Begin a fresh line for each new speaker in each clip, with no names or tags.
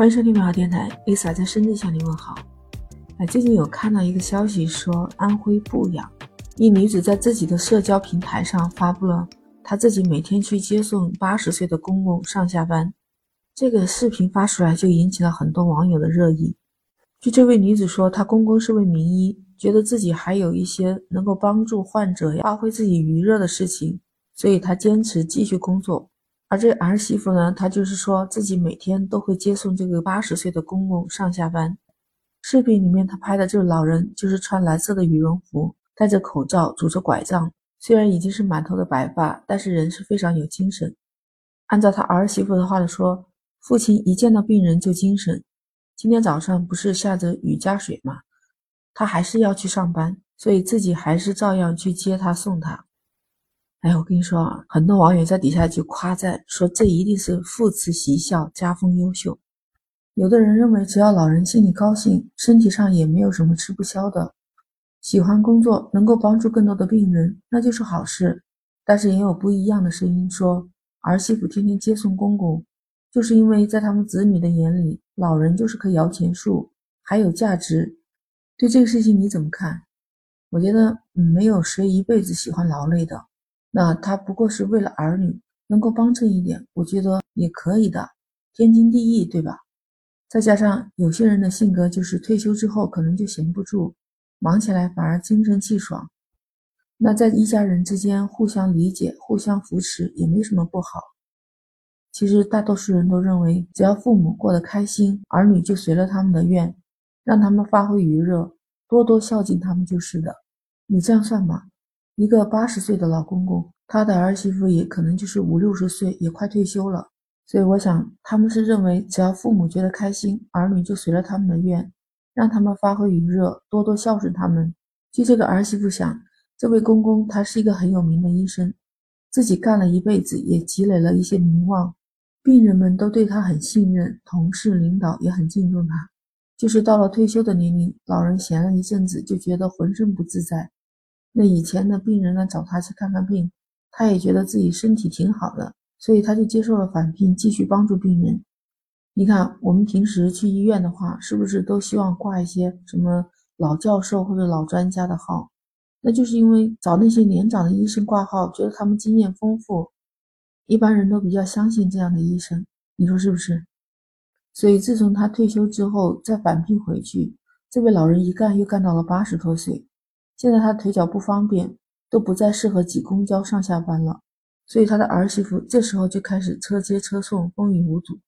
欢迎收听美好电台，Lisa 在深圳向你问好。哎，最近有看到一个消息说，安徽阜阳一女子在自己的社交平台上发布了她自己每天去接送八十岁的公公上下班。这个视频发出来就引起了很多网友的热议。据这位女子说，她公公是位名医，觉得自己还有一些能够帮助患者发挥自己余热的事情，所以她坚持继续工作。而这儿媳妇呢，她就是说自己每天都会接送这个八十岁的公公上下班。视频里面她拍的这个老人，就是穿蓝色的羽绒服，戴着口罩，拄着拐杖。虽然已经是满头的白发，但是人是非常有精神。按照他儿媳妇的话来说，父亲一见到病人就精神。今天早上不是下着雨加水吗？他还是要去上班，所以自己还是照样去接他送他。哎，我跟你说啊，很多网友在底下就夸赞说，这一定是父慈媳孝，家风优秀。有的人认为，只要老人心里高兴，身体上也没有什么吃不消的，喜欢工作，能够帮助更多的病人，那就是好事。但是也有不一样的声音说，儿媳妇天天接送公公，就是因为在他们子女的眼里，老人就是棵摇钱树，还有价值。对这个事情你怎么看？我觉得，没有谁一辈子喜欢劳累的。那他不过是为了儿女能够帮衬一点，我觉得也可以的，天经地义，对吧？再加上有些人的性格就是退休之后可能就闲不住，忙起来反而精神气爽。那在一家人之间互相理解、互相扶持也没什么不好。其实大多数人都认为，只要父母过得开心，儿女就随了他们的愿，让他们发挥余热，多多孝敬他们就是的。你这样算吗。一个八十岁的老公公，他的儿媳妇也可能就是五六十岁，也快退休了。所以我想，他们是认为只要父母觉得开心，儿女就随了他们的愿，让他们发挥余热，多多孝顺他们。据这个儿媳妇想，这位公公他是一个很有名的医生，自己干了一辈子，也积累了一些名望，病人们都对他很信任，同事领导也很敬重他。就是到了退休的年龄，老人闲了一阵子，就觉得浑身不自在。那以前的病人来找他去看看病，他也觉得自己身体挺好的，所以他就接受了返聘，继续帮助病人。你看，我们平时去医院的话，是不是都希望挂一些什么老教授或者老专家的号？那就是因为找那些年长的医生挂号，觉得他们经验丰富，一般人都比较相信这样的医生。你说是不是？所以自从他退休之后，再返聘回去，这位老人一干又干到了八十多岁。现在他腿脚不方便，都不再适合挤公交上下班了，所以他的儿媳妇这时候就开始车接车送，风雨无阻。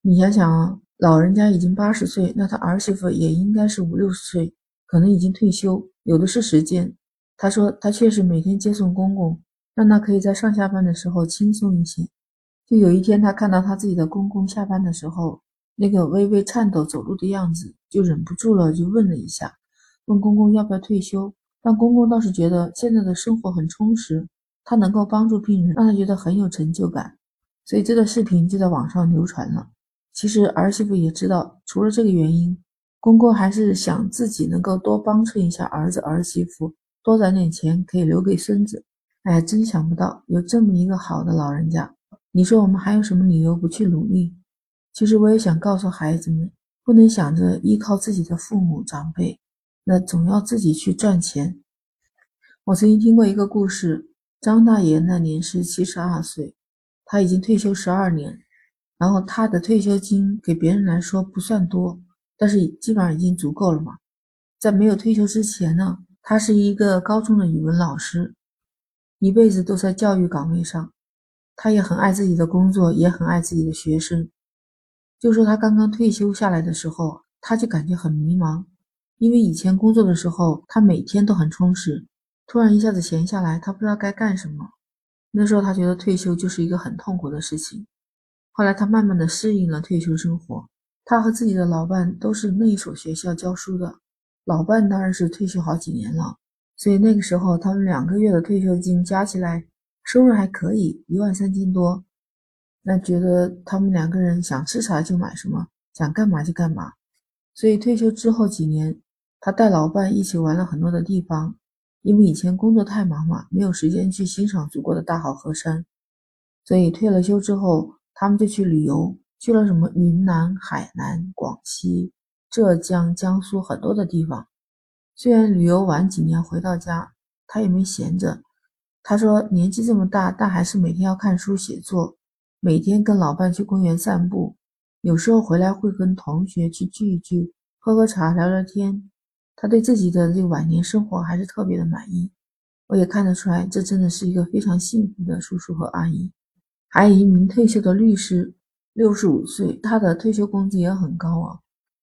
你想想啊，老人家已经八十岁，那他儿媳妇也应该是五六十岁，可能已经退休，有的是时间。他说他确实每天接送公公，让他可以在上下班的时候轻松一些。就有一天他看到他自己的公公下班的时候，那个微微颤抖走路的样子，就忍不住了，就问了一下。问公公要不要退休，但公公倒是觉得现在的生活很充实，他能够帮助病人，让他觉得很有成就感，所以这个视频就在网上流传了。其实儿媳妇也知道，除了这个原因，公公还是想自己能够多帮衬一下儿子儿媳妇，多攒点钱可以留给孙子。哎，真想不到有这么一个好的老人家。你说我们还有什么理由不去努力？其实我也想告诉孩子们，不能想着依靠自己的父母长辈。那总要自己去赚钱。我曾经听过一个故事，张大爷那年是七十二岁，他已经退休十二年，然后他的退休金给别人来说不算多，但是基本上已经足够了嘛。在没有退休之前呢，他是一个高中的语文老师，一辈子都在教育岗位上，他也很爱自己的工作，也很爱自己的学生。就说他刚刚退休下来的时候，他就感觉很迷茫。因为以前工作的时候，他每天都很充实，突然一下子闲下来，他不知道该干什么。那时候他觉得退休就是一个很痛苦的事情。后来他慢慢的适应了退休生活。他和自己的老伴都是那一所学校教书的，老伴当然是退休好几年了，所以那个时候他们两个月的退休金加起来收入还可以，一万三千多。那觉得他们两个人想吃啥就买什么，想干嘛就干嘛。所以退休之后几年。他带老伴一起玩了很多的地方，因为以前工作太忙嘛，没有时间去欣赏祖国的大好河山，所以退了休之后，他们就去旅游，去了什么云南、海南、广西、浙江、江苏很多的地方。虽然旅游完几年回到家，他也没闲着。他说年纪这么大，但还是每天要看书写作，每天跟老伴去公园散步，有时候回来会跟同学去聚一聚，喝喝茶，聊聊天。他对自己的这晚年生活还是特别的满意。我也看得出来，这真的是一个非常幸福的叔叔和阿姨。还有一名退休的律师，六十五岁，他的退休工资也很高啊。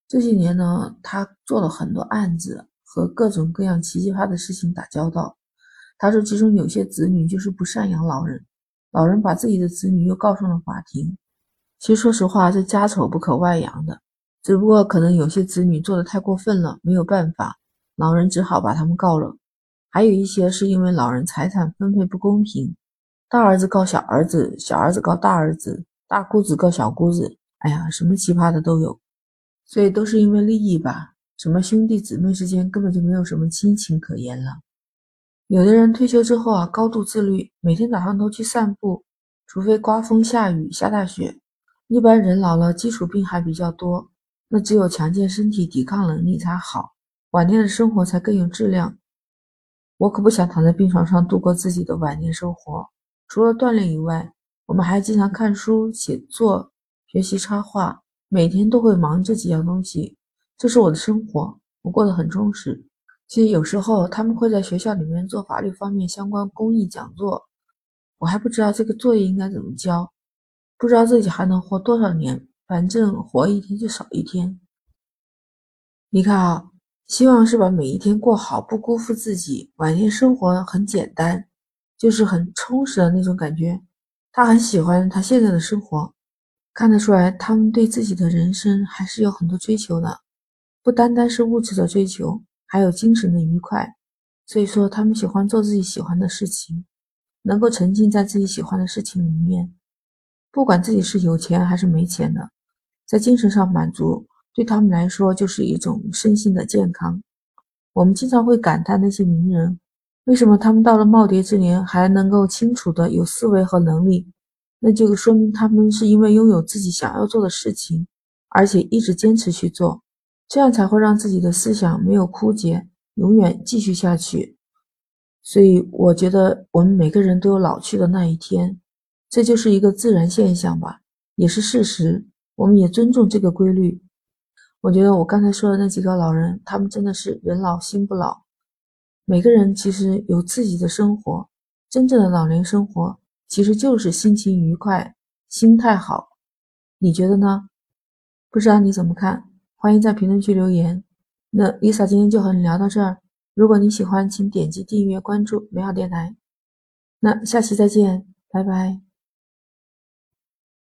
这些年呢，他做了很多案子，和各种各样奇奇葩的事情打交道。他说，其中有些子女就是不赡养老人，老人把自己的子女又告上了法庭。其实说实话，这家丑不可外扬的，只不过可能有些子女做的太过分了，没有办法，老人只好把他们告了。还有一些是因为老人财产分配不公平，大儿子告小儿子，小儿子告大儿子，大姑子告小姑子，哎呀，什么奇葩的都有，所以都是因为利益吧。什么兄弟姊妹之间根本就没有什么亲情可言了。有的人退休之后啊，高度自律，每天早上都去散步，除非刮风下雨下大雪。一般人老了，基础病还比较多，那只有强健身体、抵抗能力才好，晚年的生活才更有质量。我可不想躺在病床上度过自己的晚年生活。除了锻炼以外，我们还经常看书、写作、学习插画，每天都会忙这几样东西。这是我的生活，我过得很充实。其实有时候他们会在学校里面做法律方面相关公益讲座，我还不知道这个作业应该怎么交，不知道自己还能活多少年，反正活一天就少一天。你看啊。希望是把每一天过好，不辜负自己。晚年生活很简单，就是很充实的那种感觉。他很喜欢他现在的生活，看得出来，他们对自己的人生还是有很多追求的，不单单是物质的追求，还有精神的愉快。所以说，他们喜欢做自己喜欢的事情，能够沉浸在自己喜欢的事情里面，不管自己是有钱还是没钱的，在精神上满足。对他们来说，就是一种身心的健康。我们经常会感叹那些名人，为什么他们到了耄耋之年还能够清楚的有思维和能力？那就说明他们是因为拥有自己想要做的事情，而且一直坚持去做，这样才会让自己的思想没有枯竭，永远继续下去。所以，我觉得我们每个人都有老去的那一天，这就是一个自然现象吧，也是事实。我们也尊重这个规律。我觉得我刚才说的那几个老人，他们真的是人老心不老。每个人其实有自己的生活，真正的老年生活其实就是心情愉快、心态好。你觉得呢？不知道你怎么看？欢迎在评论区留言。那 Lisa 今天就和你聊到这儿。如果你喜欢，请点击订阅关注美好电台。那下期再见，拜拜。